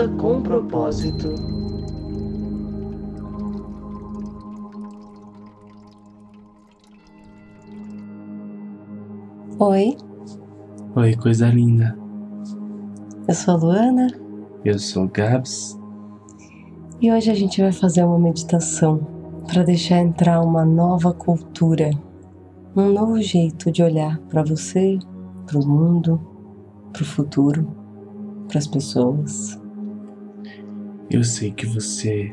pausa com propósito. Oi, Oi, coisa linda. eu sou a Luana Eu sou Gabs. e hoje a gente vai fazer uma meditação para deixar entrar uma nova cultura, um novo jeito de olhar para você, para o mundo, para o futuro, para as pessoas. Eu sei que você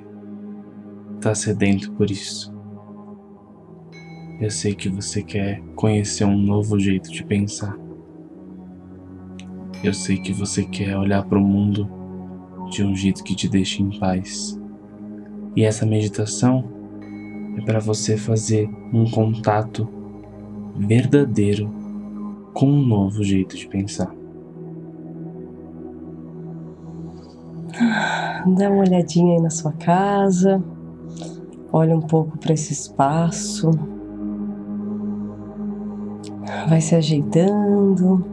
tá sedento por isso. Eu sei que você quer conhecer um novo jeito de pensar. Eu sei que você quer olhar para o mundo de um jeito que te deixe em paz. E essa meditação é para você fazer um contato verdadeiro com um novo jeito de pensar. Dá uma olhadinha aí na sua casa, olha um pouco para esse espaço, vai se ajeitando,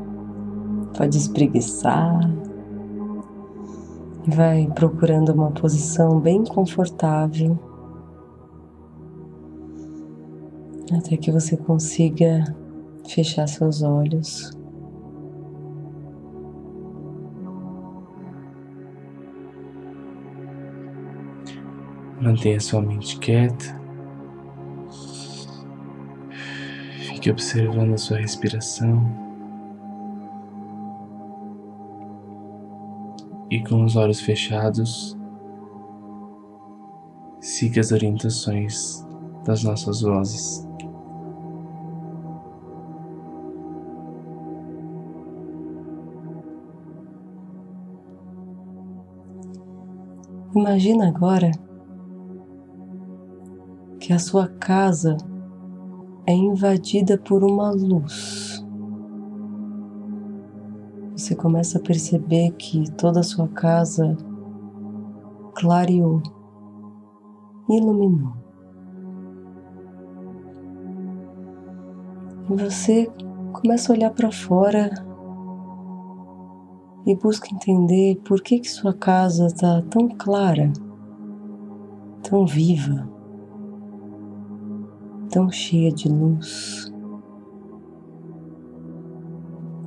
pode espreguiçar, e vai procurando uma posição bem confortável, até que você consiga fechar seus olhos. Mantenha sua mente quieta. Fique observando a sua respiração. E com os olhos fechados, siga as orientações das nossas vozes. Imagina agora que a sua casa é invadida por uma luz. Você começa a perceber que toda a sua casa clareou, iluminou. E você começa a olhar para fora e busca entender por que, que sua casa está tão clara, tão viva, tão cheia de luz.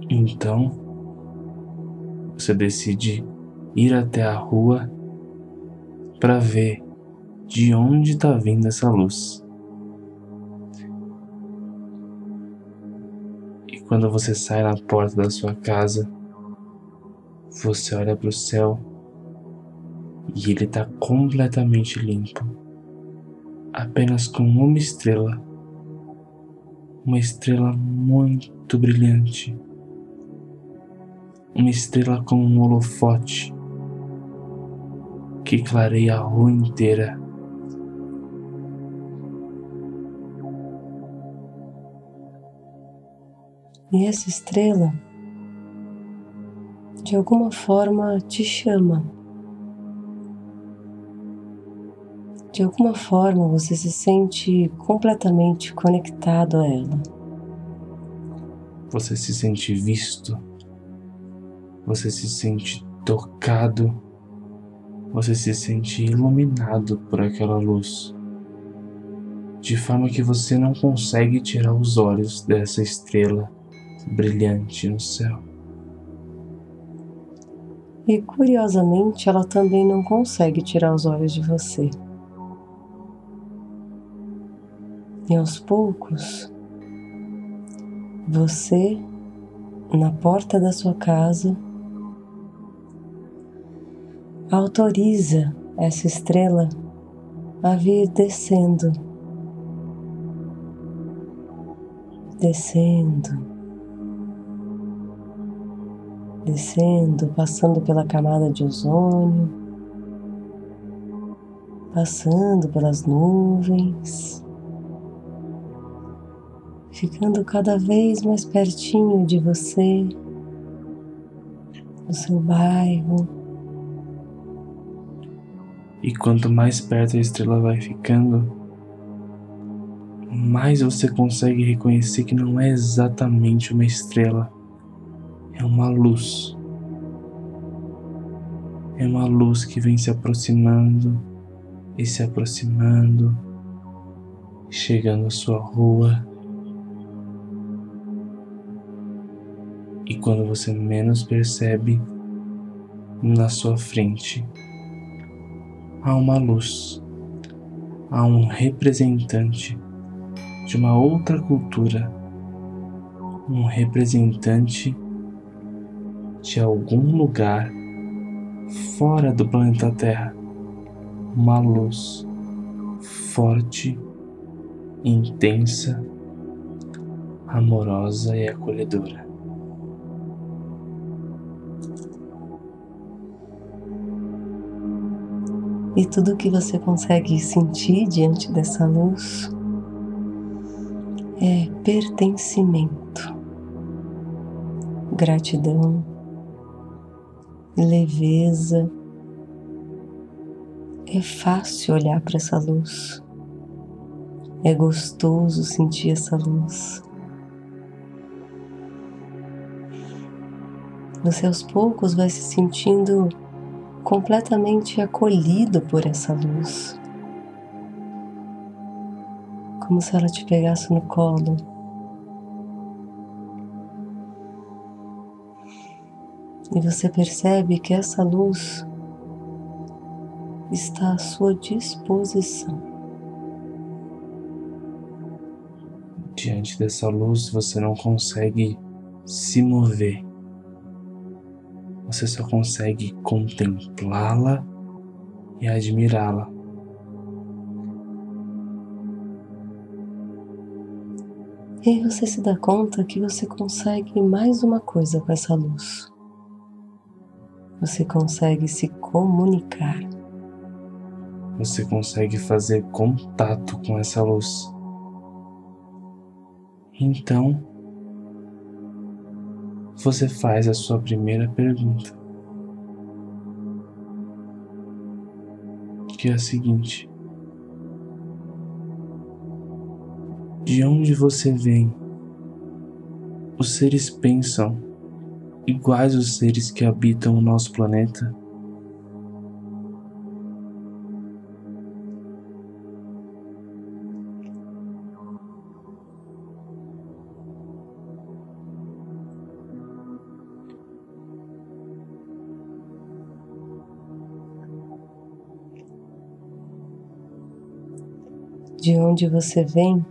Então, você decide ir até a rua para ver de onde está vindo essa luz. E quando você sai na porta da sua casa, você olha para o céu e ele está completamente limpo, apenas com uma estrela, uma estrela muito brilhante, uma estrela com um holofote que clareia a rua inteira. E essa estrela, de alguma forma, te chama. De alguma forma você se sente completamente conectado a ela. Você se sente visto, você se sente tocado, você se sente iluminado por aquela luz, de forma que você não consegue tirar os olhos dessa estrela brilhante no céu. E curiosamente, ela também não consegue tirar os olhos de você. E aos poucos, você, na porta da sua casa, autoriza essa estrela a vir descendo, descendo, descendo, passando pela camada de ozônio, passando pelas nuvens, ficando cada vez mais pertinho de você, do seu bairro. E quanto mais perto a estrela vai ficando, mais você consegue reconhecer que não é exatamente uma estrela, é uma luz. É uma luz que vem se aproximando e se aproximando, chegando à sua rua. E quando você menos percebe, na sua frente há uma luz, há um representante de uma outra cultura, um representante de algum lugar fora do planeta Terra, uma luz forte, intensa, amorosa e acolhedora. E tudo que você consegue sentir diante dessa luz é pertencimento, gratidão, leveza. É fácil olhar para essa luz, é gostoso sentir essa luz. Você aos poucos vai se sentindo completamente acolhido por essa luz, como se ela te pegasse no colo. E você percebe que essa luz está à sua disposição. Diante dessa luz, você não consegue se mover você só consegue contemplá-la e admirá-la. E aí você se dá conta que você consegue mais uma coisa com essa luz. Você consegue se comunicar. Você consegue fazer contato com essa luz. Então, você faz a sua primeira pergunta, que é a seguinte: De onde você vem? Os seres pensam iguais os seres que habitam o nosso planeta? De onde você vem,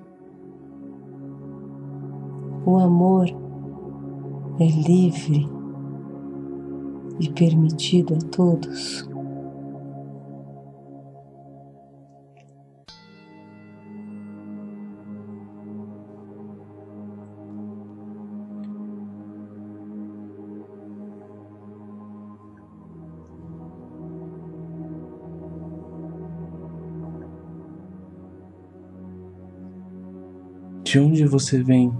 o amor é livre e permitido a todos. De onde você vem?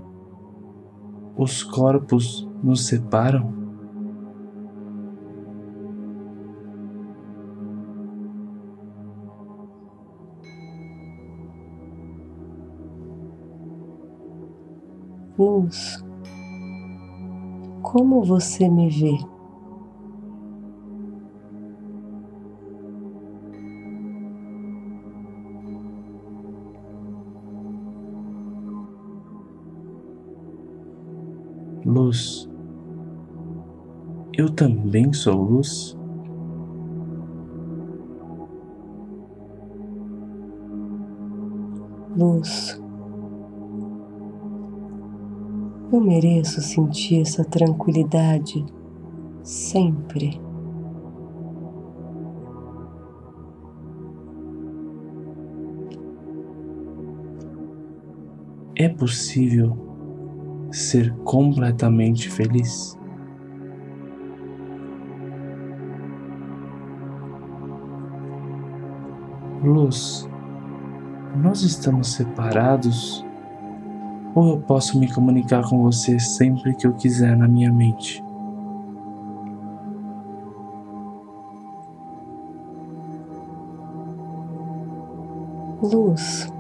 Os corpos nos separam? Luz, como você me vê? Luz. Eu também sou luz. Luz. Eu mereço sentir essa tranquilidade sempre. É possível ser completamente feliz. Luz, nós estamos separados ou eu posso me comunicar com você sempre que eu quiser na minha mente? Luz,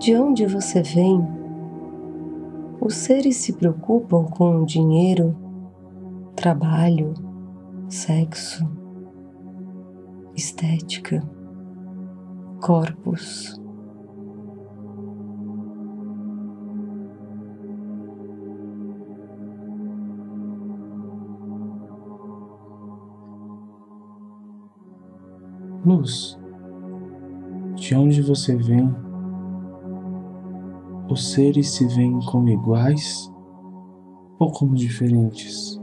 de onde você vem? Os seres se preocupam com dinheiro, trabalho, sexo, estética, corpos. Luz, de onde você vem? Os seres se veem como iguais ou como diferentes?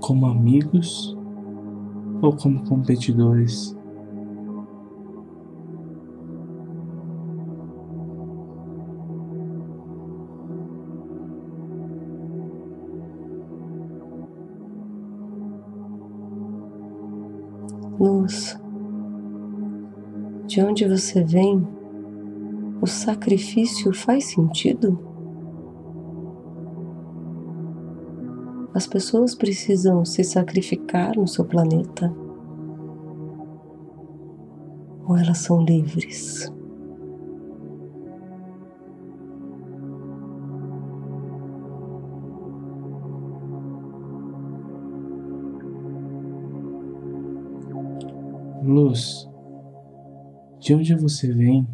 Como amigos ou como competidores? Luz, de onde você vem, o sacrifício faz sentido? As pessoas precisam se sacrificar no seu planeta? Ou elas são livres? Luz, de onde você vem?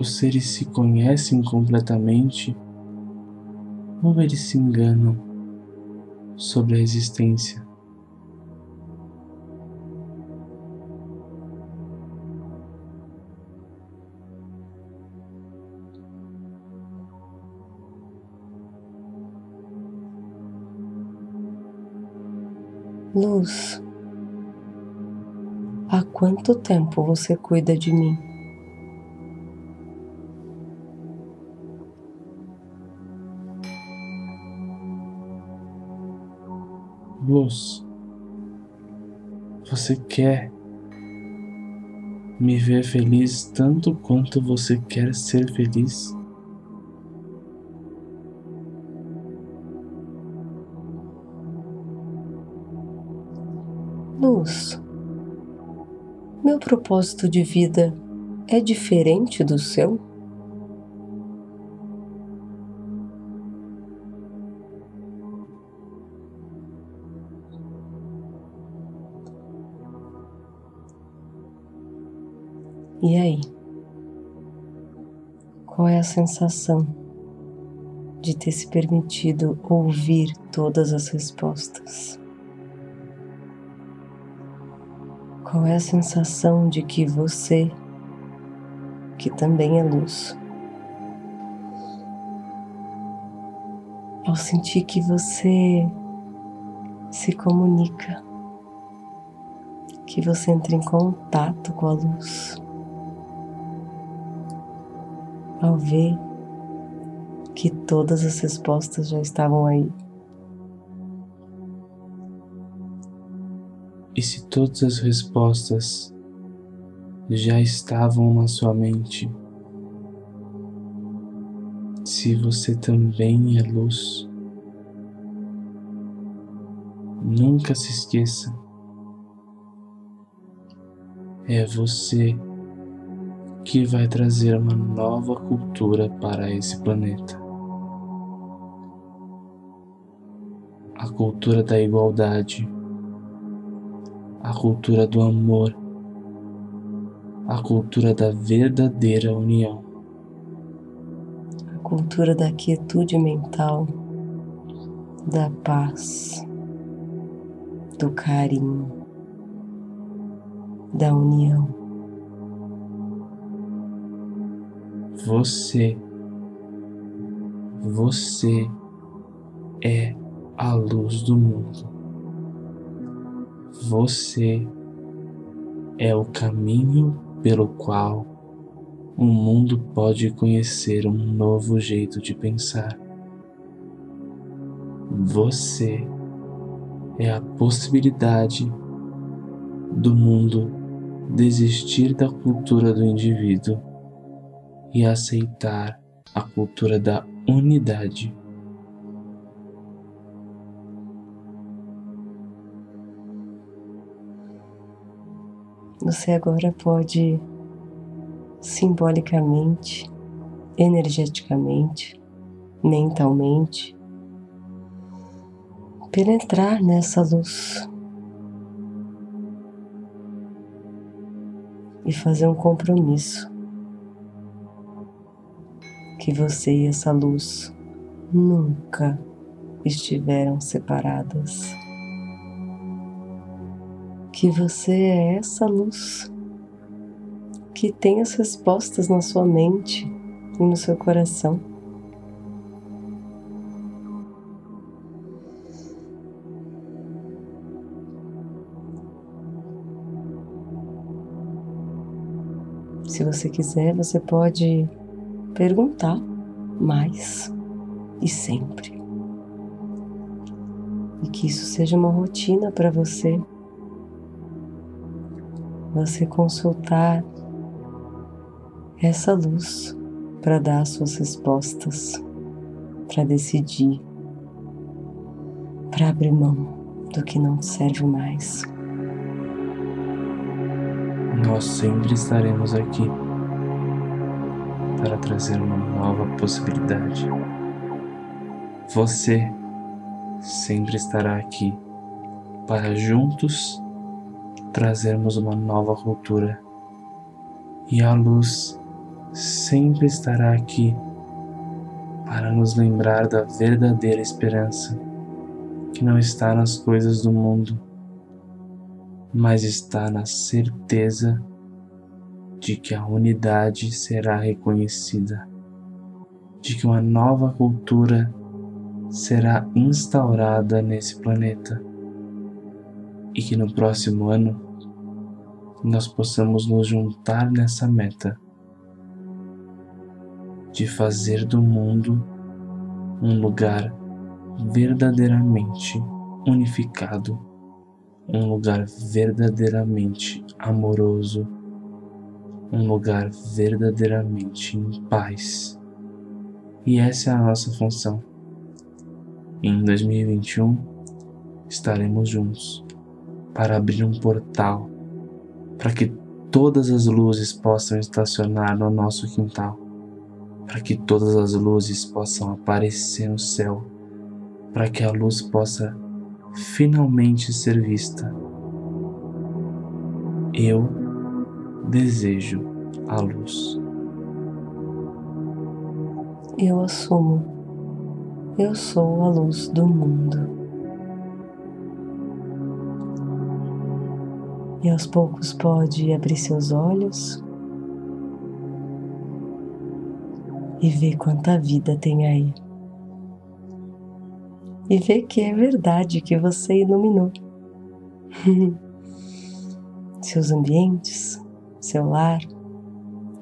Os seres se conhecem completamente ou eles se enganam sobre a existência? Luz, há quanto tempo você cuida de mim? Luz, você quer me ver feliz tanto quanto você quer ser feliz? Luz, meu propósito de vida é diferente do seu? E aí? Qual é a sensação de ter se permitido ouvir todas as respostas? Qual é a sensação de que você, que também é luz, ao sentir que você se comunica, que você entra em contato com a luz, ao ver que todas as respostas já estavam aí. E se todas as respostas já estavam na sua mente, se você também é luz, nunca se esqueça, é você que vai trazer uma nova cultura para esse planeta. A cultura da igualdade, a cultura do amor, a cultura da verdadeira união, a cultura da quietude mental, da paz, do carinho, da união. Você, você é a luz do mundo. Você é o caminho pelo qual o mundo pode conhecer um novo jeito de pensar. Você é a possibilidade do mundo desistir da cultura do indivíduo e aceitar a cultura da unidade. Você agora pode simbolicamente, energeticamente, mentalmente, penetrar nessa luz e fazer um compromisso que você e essa luz nunca estiveram separadas. Que você é essa luz que tem as respostas na sua mente e no seu coração. Se você quiser, você pode perguntar mais e sempre. E que isso seja uma rotina para você. Você consultar essa luz para dar suas respostas, para decidir, para abrir mão do que não serve mais. Nós sempre estaremos aqui para trazer uma nova possibilidade. Você sempre estará aqui para juntos trazermos uma nova cultura. E a luz sempre estará aqui para nos lembrar da verdadeira esperança, que não está nas coisas do mundo, mas está na certeza de que a unidade será reconhecida, de que uma nova cultura será instaurada nesse planeta e que no próximo ano nós possamos nos juntar nessa meta de fazer do mundo um lugar verdadeiramente unificado, um lugar verdadeiramente amoroso um lugar verdadeiramente em paz. E essa é a nossa função. Em 2021 estaremos juntos para abrir um portal para que todas as luzes possam estacionar no nosso quintal, para que todas as luzes possam aparecer no céu, para que a luz possa finalmente ser vista. Eu desejo a luz. Eu assumo, eu sou a luz do mundo. E aos poucos pode abrir seus olhos e ver quanta vida tem aí. E ver que é verdade que você iluminou seus ambientes, seu lar,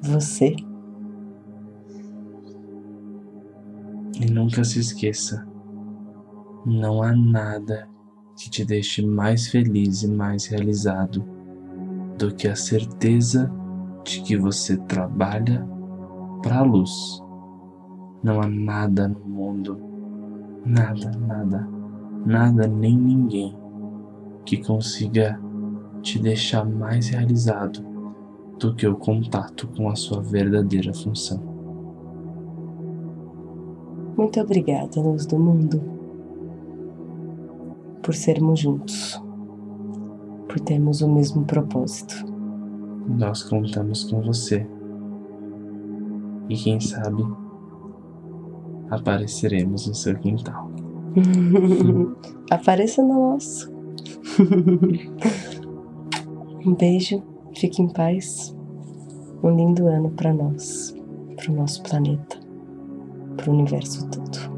você. E nunca se esqueça: não há nada que te deixe mais feliz e mais realizado do que a certeza de que você trabalha para a luz. Não há nada no mundo, nada, nada, nada nem ninguém que consiga te deixar mais realizado do que o contato com a sua verdadeira função. Muito obrigada, luz do mundo, por sermos juntos, por termos o mesmo propósito. Nós contamos com você. E quem sabe apareceremos no seu quintal. Apareça no nosso. um beijo Fique em paz. Um lindo ano para nós, para o nosso planeta, para o universo todo.